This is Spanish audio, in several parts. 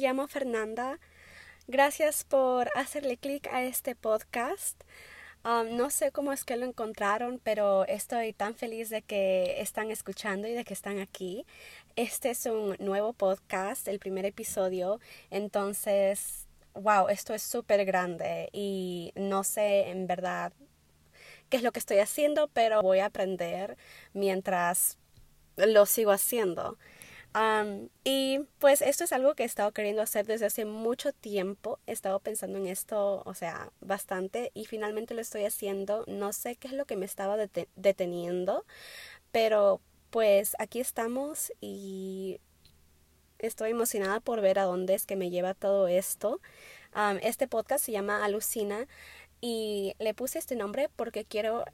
llamo Fernanda. Gracias por hacerle clic a este podcast. Um, no sé cómo es que lo encontraron, pero estoy tan feliz de que están escuchando y de que están aquí. Este es un nuevo podcast, el primer episodio. Entonces, wow, esto es súper grande y no sé en verdad qué es lo que estoy haciendo, pero voy a aprender mientras lo sigo haciendo y pues esto es algo que he estado queriendo hacer desde hace mucho tiempo. He estado pensando en esto, o sea, bastante y finalmente lo estoy haciendo. No sé qué es lo que me estaba deteniendo, pero pues aquí estamos y estoy emocionada por ver a dónde es que me lleva todo esto. este podcast se llama Alucina y le puse este nombre porque quiero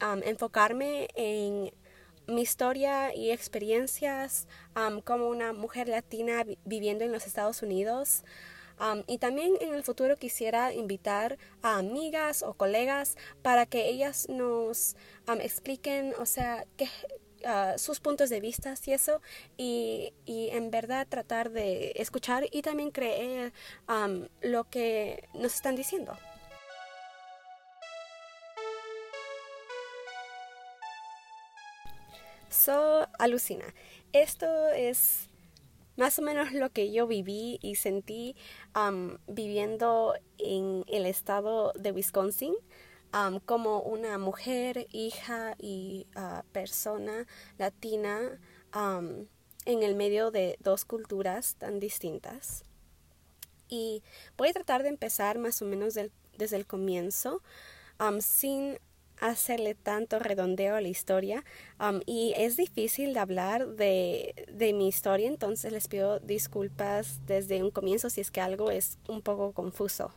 enfocarme en mi historia y experiencias como una mujer latina viviendo en los Estados Unidos. y también en el futuro quisiera invitar a amigas o colegas para que ellas nos expliquen, o sea, ah, sus puntos de vista y eso, y, y, en verdad tratar de escuchar y también creer lo que nos están diciendo. So, alucina. Esto es más o menos lo que yo viví y sentí viviendo en el estado de Wisconsin como una mujer, hija y uh, persona latina en el medio de dos culturas tan distintas. Y voy a tratar de empezar más o menos desde el comienzo, sin hacerle tanto redondeo a la historia um, y es difícil de hablar de, de, mi historia, entonces les pido disculpas desde un comienzo si es que algo es un poco confuso.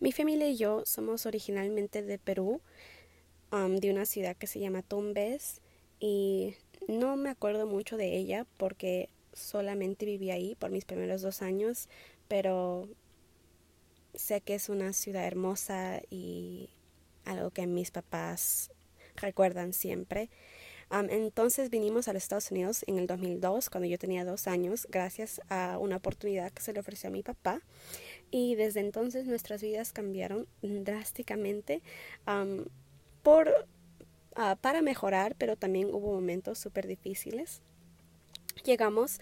Mi familia y yo somos originalmente de Perú, um, de una ciudad que se llama Tumbes y no me acuerdo mucho de ella porque solamente viví ahí por mis primeros dos años, pero sé que es una ciudad hermosa y algo que mis papás recuerdan siempre. entonces vinimos a los Estados Unidos en el 2002, cuando yo tenía dos años, gracias a una oportunidad que se le ofreció a mi papá. Y desde entonces nuestras vidas cambiaron drásticamente por, ah, para mejorar, pero también hubo momentos súper difíciles. Llegamos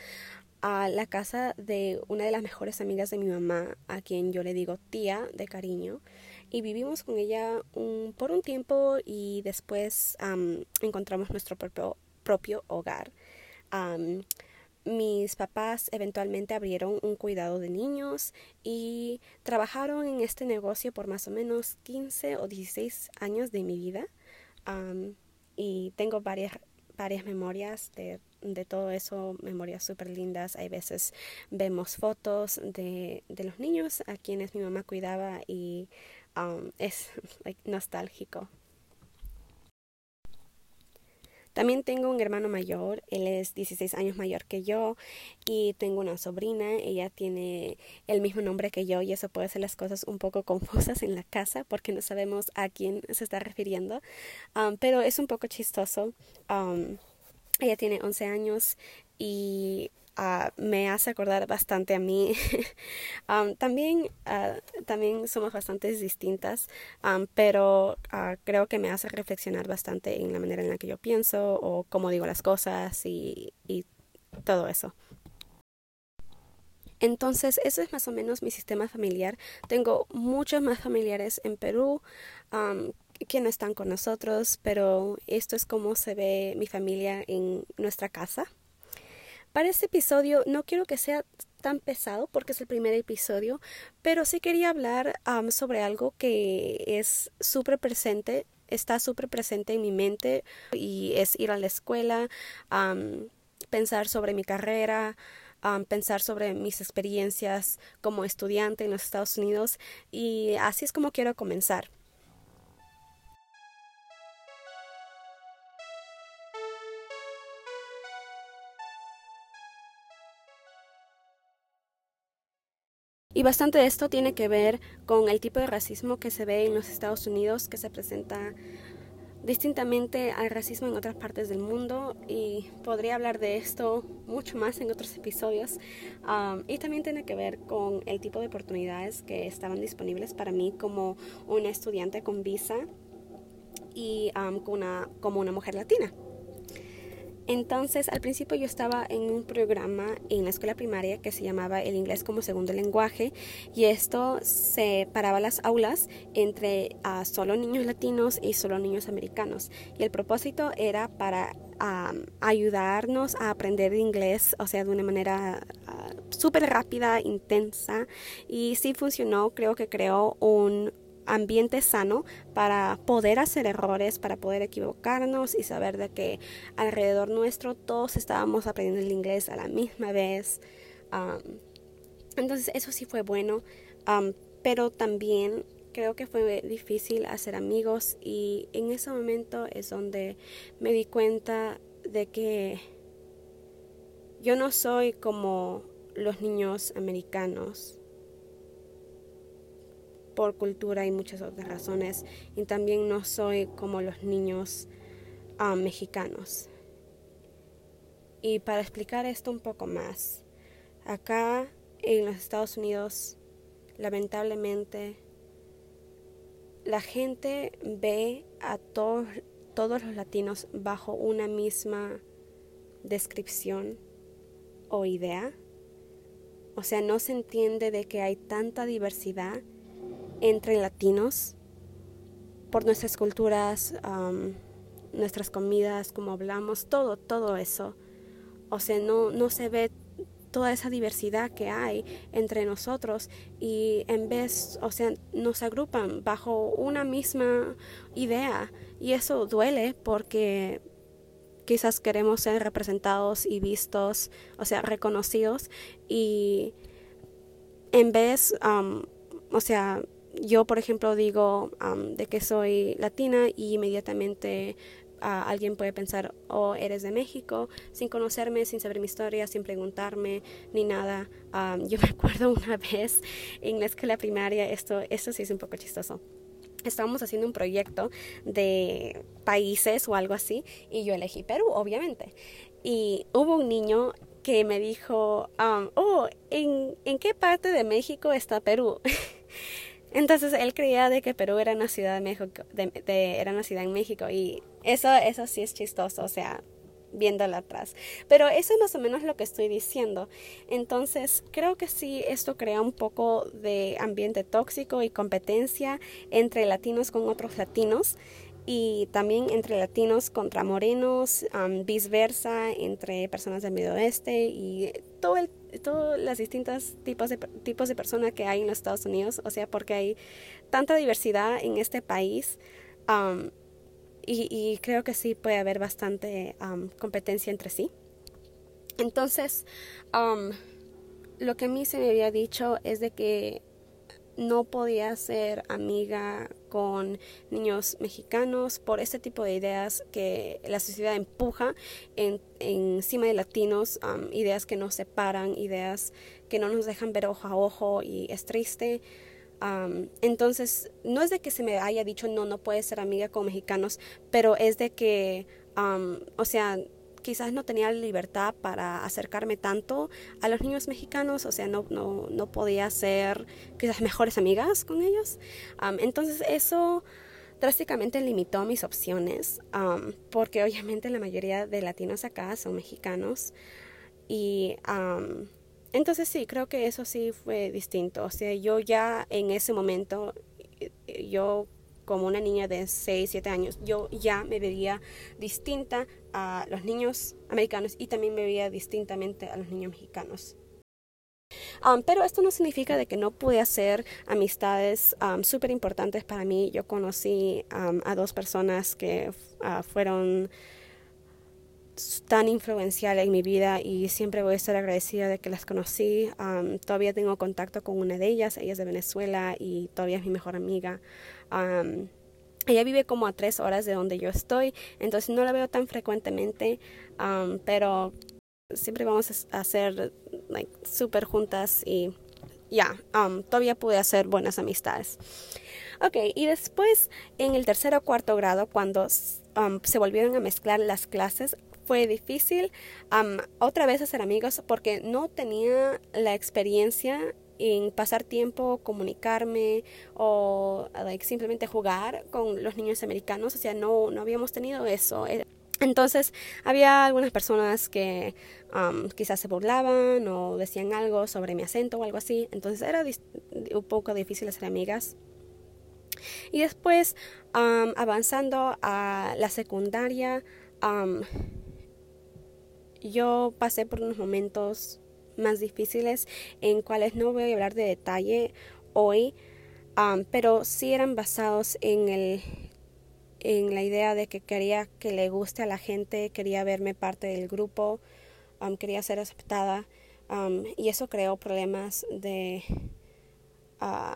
a la casa de una de las mejores amigas de mi mamá, a quien yo le digo tía de cariño, y vivimos con ella por un tiempo y después encontramos nuestro propio, hogar. mis papás eventualmente abrieron un cuidado de niños y trabajaron en este negocio por más o menos 15 o 16 años de mi vida. y tengo varias, varias memorias de de todo eso, memorias súper lindas. Hay veces vemos fotos de, de, los niños a quienes mi mamá cuidaba y um, es nostálgico. También tengo un hermano mayor, él es 16 años mayor que yo y tengo una sobrina, ella tiene el mismo nombre que yo y eso puede hacer las cosas un poco confusas en la casa porque no sabemos a quién se está refiriendo, um, pero es un poco chistoso. Um, ella tiene 11 años y ah, me hace acordar bastante a mí. Um, también, uh, también somos bastante distintas, um, pero uh, creo que me hace reflexionar bastante en la manera en la que yo pienso o cómo digo las cosas y, y todo eso. Entonces, eso es más o menos mi sistema familiar. Tengo muchos más familiares en Perú um, que no están con nosotros, pero esto es como se ve mi familia en nuestra casa. Para este episodio no quiero que sea tan pesado porque es el primer episodio, pero sí quería hablar sobre algo que es súper presente, está súper presente en mi mente y es ir a la escuela, pensar sobre mi carrera, pensar sobre mis experiencias como estudiante en los Estados Unidos y así es como quiero comenzar. Y bastante de esto tiene que ver con el tipo de racismo que se ve en los Estados Unidos, que se presenta distintamente al racismo en otras partes del mundo y podría hablar de esto mucho más en otros episodios um, y también tiene que ver con el tipo de oportunidades que estaban disponibles para mí como una estudiante con visa y um, como una mujer latina. Entonces, al principio yo estaba en un programa en la escuela primaria que se llamaba el inglés como segundo lenguaje y esto separaba las aulas entre uh, solo niños latinos y solo niños americanos. Y el propósito era para ayudarnos a aprender inglés, o sea, de una manera uh, súper rápida, intensa. Y sí funcionó, creo que creó un ambiente sano para poder hacer errores, para poder equivocarnos y saber de que alrededor nuestro todos estábamos aprendiendo el inglés a la misma vez. entonces eso sí fue bueno, pero también creo que fue difícil hacer amigos y en ese momento es donde me di cuenta de que yo no soy como los niños americanos por cultura y muchas otras razones. Y también no soy como los niños ah, mexicanos. Y para explicar esto un poco más, acá en los Estados Unidos, lamentablemente, la gente ve a todos, todos los latinos bajo una misma descripción o idea. O sea, no se entiende de que hay tanta diversidad entre latinos por nuestras culturas, nuestras comidas, como hablamos, todo, todo eso. O sea, no, no se ve toda esa diversidad que hay entre nosotros y en vez, o sea, nos agrupan bajo una misma idea y eso duele porque quizás queremos ser representados y vistos, o sea, reconocidos y en vez, o sea, yo, por ejemplo, digo de que soy latina y inmediatamente ah, alguien puede pensar, oh, eres de México, sin conocerme, sin saber mi historia, sin preguntarme ni nada. yo me acuerdo una vez en la escuela primaria, esto, esto sí es un poco chistoso. Estábamos haciendo un proyecto de países o algo así y yo elegí Perú, obviamente. Y hubo un niño que me dijo, oh, ¿en, ¿en qué parte de México está Perú? Entonces él creía de que Perú era una ciudad de México, era una ciudad en México y eso, eso sí es chistoso, o sea, viéndola atrás. Pero eso es más o menos lo que estoy diciendo. Entonces, creo que sí, esto crea un poco de ambiente tóxico y competencia entre latinos con otros latinos y también entre latinos contra morenos, viceversa, entre personas del Medio Oeste y todo el, todos los distintos tipos de, tipos de personas que hay en los Estados Unidos, o sea, porque hay tanta diversidad en este país y, y, creo que sí puede haber bastante competencia entre sí. Entonces, lo que a mí se me había dicho es de que no podía ser amiga con niños mexicanos por este tipo de ideas que la sociedad empuja en, encima de latinos, ideas que nos separan, ideas que no nos dejan ver ojo a ojo y es triste. entonces, no es de que se me haya dicho no, no puedes ser amiga con mexicanos, pero es de que, o sea, quizás no tenía libertad para acercarme tanto a los niños mexicanos, o sea, no, no, no podía ser quizás mejores amigas con ellos. entonces eso drásticamente limitó mis opciones, porque obviamente la mayoría de latinos acá son mexicanos y... entonces sí, creo que eso sí fue distinto. O sea, yo ya en ese momento, yo como una niña de 6, 7 años, yo ya me veía distinta a los niños americanos y también me veía distintamente a los niños mexicanos. Um, pero esto no significa de que no pude hacer amistades um, súper importantes para mí. Yo conocí um, a dos personas que uh, fueron tan influenciales en mi vida y siempre voy a estar agradecida de que las conocí. todavía tengo contacto con una de ellas, ella es de Venezuela y todavía es mi mejor amiga ella vive como a tres horas de donde yo estoy, entonces no la veo tan frecuentemente, pero siempre vamos a hacer like, súper juntas y ya, todavía pude hacer buenas amistades. Ok, y después en el tercer o cuarto grado, cuando um, se volvieron a mezclar las clases, fue difícil um, otra vez hacer amigos porque no tenía la experiencia en pasar tiempo, comunicarme o simplemente jugar con los niños americanos. O sea, no, no habíamos tenido eso. Entonces, había algunas personas que um, quizás se burlaban o decían algo sobre mi acento o algo así. Entonces, era un poco difícil hacer amigas. Y después, um, avanzando a la secundaria, um, yo pasé por unos momentos más difíciles en cuales no voy a hablar de detalle hoy, pero sí eran basados en el en la idea de que quería que le guste a la gente, quería verme parte del grupo, quería ser aceptada y eso creó problemas de ah,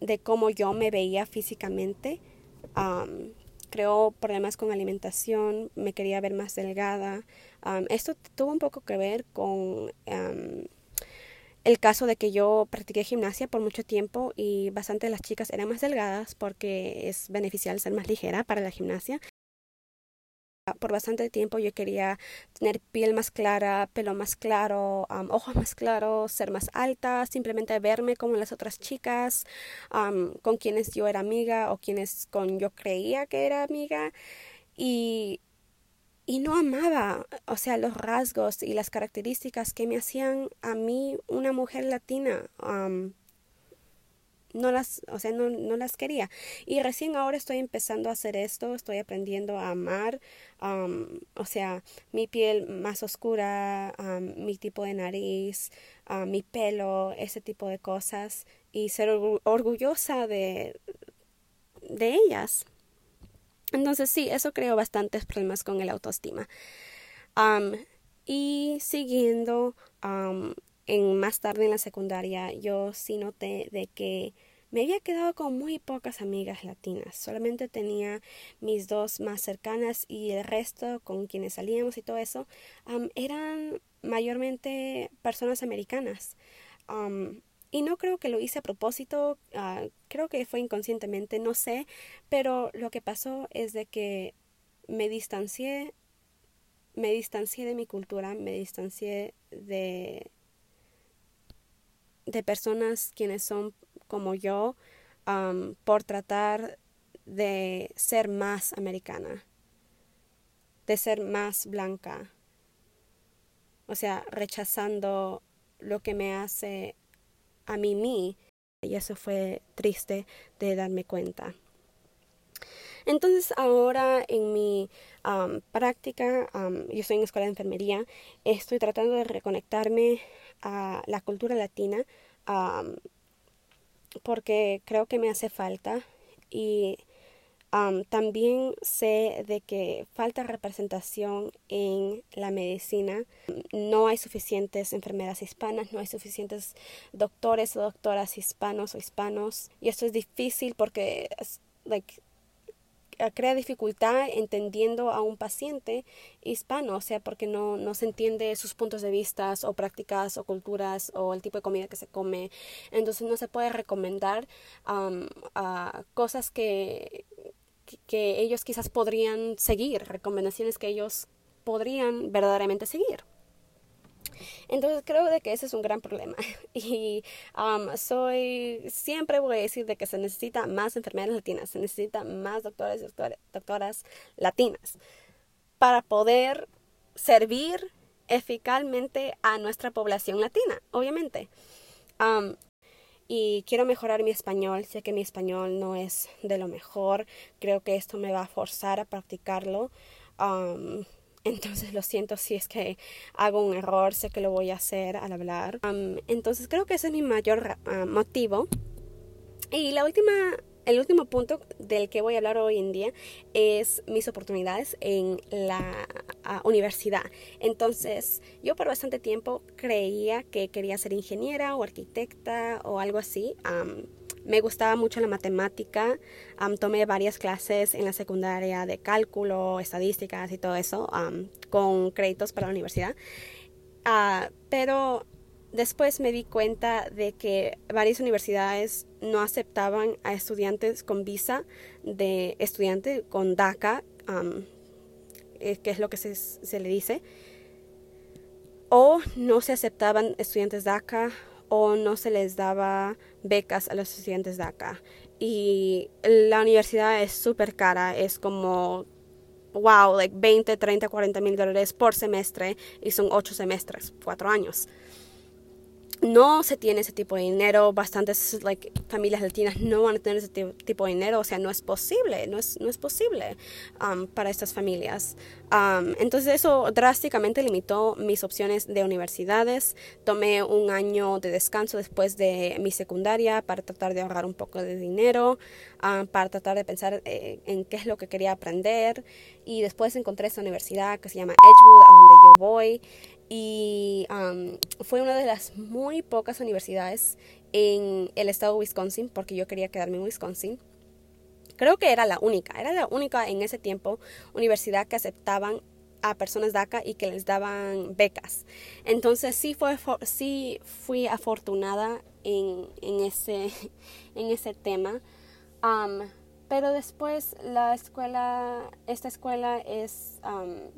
de cómo yo me veía físicamente. creó problemas con alimentación, me quería ver más delgada. Esto tuvo un poco que ver con el caso de que yo practiqué gimnasia por mucho tiempo y bastante de las chicas eran más delgadas porque es beneficial ser más ligera para la gimnasia. Por bastante tiempo yo quería tener piel más clara, pelo más claro, ojos más claros, ser más alta, simplemente verme como las otras chicas con quienes yo era amiga o quienes con yo creía que era amiga. Y y no amaba, o sea, los rasgos y las características que me hacían a mí una mujer latina no las, o sea, no, las quería. Y recién ahora estoy empezando a hacer esto, estoy aprendiendo a amar, um, o sea, mi piel más oscura, mi tipo de nariz, mi pelo, ese tipo de cosas, y ser orgullosa de, de ellas. Entonces sí, eso creó bastantes problemas con el autoestima. y siguiendo en más tarde en la secundaria yo sí noté de que me había quedado con muy pocas amigas latinas. Solamente tenía mis dos más cercanas y el resto con quienes salíamos y todo eso eran mayormente personas americanas. Y no creo que lo hice a propósito, ah, creo que fue inconscientemente, no sé, pero lo que pasó es de que me distancié, me distancié de mi cultura, me distancié de de personas quienes son como yo por tratar de ser más americana, de ser más blanca, o sea, rechazando lo que me hace a mí mí. Y eso fue triste de darme cuenta. Entonces ahora en mi práctica, yo estoy en escuela de enfermería, estoy tratando de reconectarme a la cultura latina porque creo que me hace falta y también sé de que falta representación en la medicina. No hay suficientes enfermeras hispanas, no hay suficientes doctores o doctoras hispanos o hispanos. Y esto es difícil porque crea dificultad entendiendo a un paciente hispano, o sea, porque no, no se entiende sus puntos de vista o prácticas o culturas o el tipo de comida que se come. Entonces no se puede recomendar cosas que, que ellos quizás podrían seguir, recomendaciones que ellos podrían verdaderamente seguir. Entonces creo de que ese es un gran problema y um, soy, siempre voy a decir de que se necesita más enfermeras latinas, se necesita más doctores y doctoras latinas para poder servir eficazmente a nuestra población latina, obviamente. Um, y quiero mejorar mi español. Sé que mi español no es de lo mejor. Creo que esto me va a forzar a practicarlo. Um, entonces lo siento si es que hago un error, sé que lo voy a hacer al hablar. entonces creo que ese es mi mayor ah, motivo. Y la última, el último punto del que voy a hablar hoy en día es mis oportunidades en la ah, universidad. Entonces yo por bastante tiempo creía que quería ser ingeniera o arquitecta o algo así. Me gustaba mucho la matemática. tomé varias clases en la secundaria de cálculo, estadísticas y todo eso con créditos para la universidad. Ah, pero después me di cuenta de que varias universidades no aceptaban a estudiantes con visa de estudiante con DACA, eh, que es lo que se, se, le dice, o no se aceptaban estudiantes DACA o no se les daba becas a los estudiantes DACA. Y la universidad es súper cara, es como wow, like 20, 30, 40 mil dólares por semestre y son ocho semestres, cuatro años no se tiene ese tipo de dinero, bastantes like, familias latinas no van a tener ese tipo de dinero, o sea, no es posible, no es, no es posible um, para estas familias. Um, entonces eso drásticamente limitó mis opciones de universidades. Tomé un año de descanso después de mi secundaria para tratar de ahorrar un poco de dinero, um, para tratar de pensar eh, en qué es lo que quería aprender y después encontré esta universidad que se llama Edgewood, a donde yo voy y fue una de las muy pocas universidades en el estado de Wisconsin, porque yo quería quedarme en Wisconsin. Creo que era la única, era la única en ese tiempo universidad que aceptaban a personas DACA y que les daban becas. Entonces sí, fue, sí fui afortunada en, en, ese, en ese tema. Pero después la escuela, esta escuela es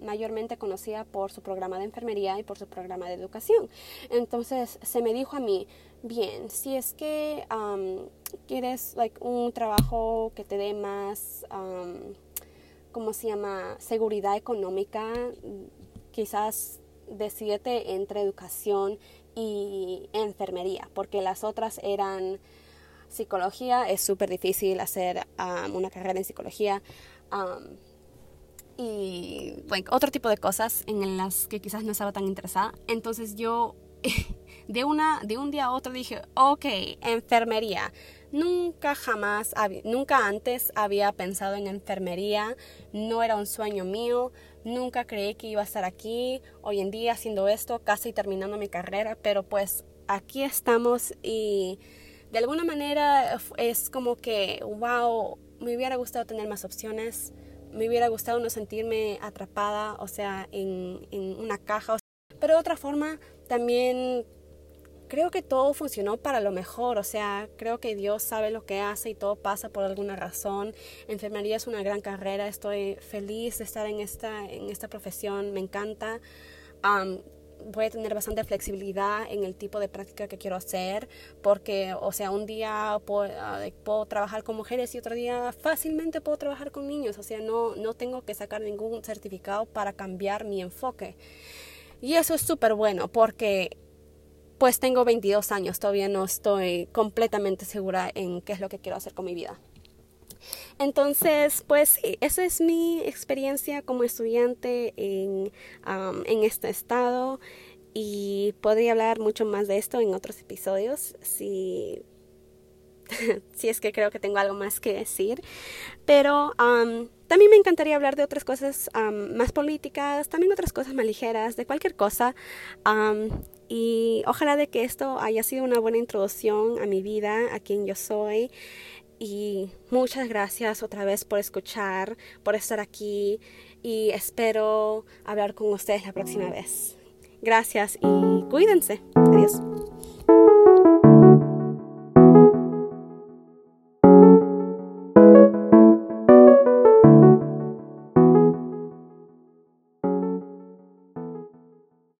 mayormente conocida por su programa de enfermería y por su programa de educación. Entonces se me dijo a mí, bien, si es que quieres like, un trabajo que te dé más, ¿cómo se llama?, seguridad económica, quizás decídete entre educación y enfermería, porque las otras eran psicología, es súper difícil hacer um, una carrera en psicología. Um, y otro tipo de cosas en las que quizás no estaba tan interesada. Entonces yo de, una, de un día a otro dije, ok, enfermería. Nunca jamás, nunca antes había pensado en enfermería, no era un sueño mío, nunca creí que iba a estar aquí, hoy en día haciendo esto, casi terminando mi carrera, pero pues aquí estamos y de alguna manera es como que, wow, me hubiera gustado tener más opciones, me hubiera gustado no sentirme atrapada, o sea, en, en una caja. Pero de otra forma, también creo que todo funcionó para lo mejor, o sea, creo que Dios sabe lo que hace y todo pasa por alguna razón. Enfermería es una gran carrera, estoy feliz de estar en esta, en esta profesión, me encanta voy a tener bastante flexibilidad en el tipo de práctica que quiero hacer, porque, o sea, un día ah, puedo, trabajar con mujeres y otro día fácilmente puedo trabajar con niños, o sea, no, no tengo que sacar ningún certificado para cambiar mi enfoque. Y eso es súper bueno, porque pues tengo 22 años, todavía no estoy completamente segura en qué es lo que quiero hacer con mi vida. Entonces, pues esa es mi experiencia como estudiante en, en este estado y podría hablar mucho más de esto en otros episodios si, si es que creo que tengo algo más que decir. Pero también me encantaría hablar de otras cosas más políticas, también otras cosas más ligeras, de cualquier cosa. y ojalá de que esto haya sido una buena introducción a mi vida, a quien yo soy y muchas gracias otra vez por escuchar, por estar aquí y espero hablar con ustedes la próxima vez. Gracias y cuídense. Adiós.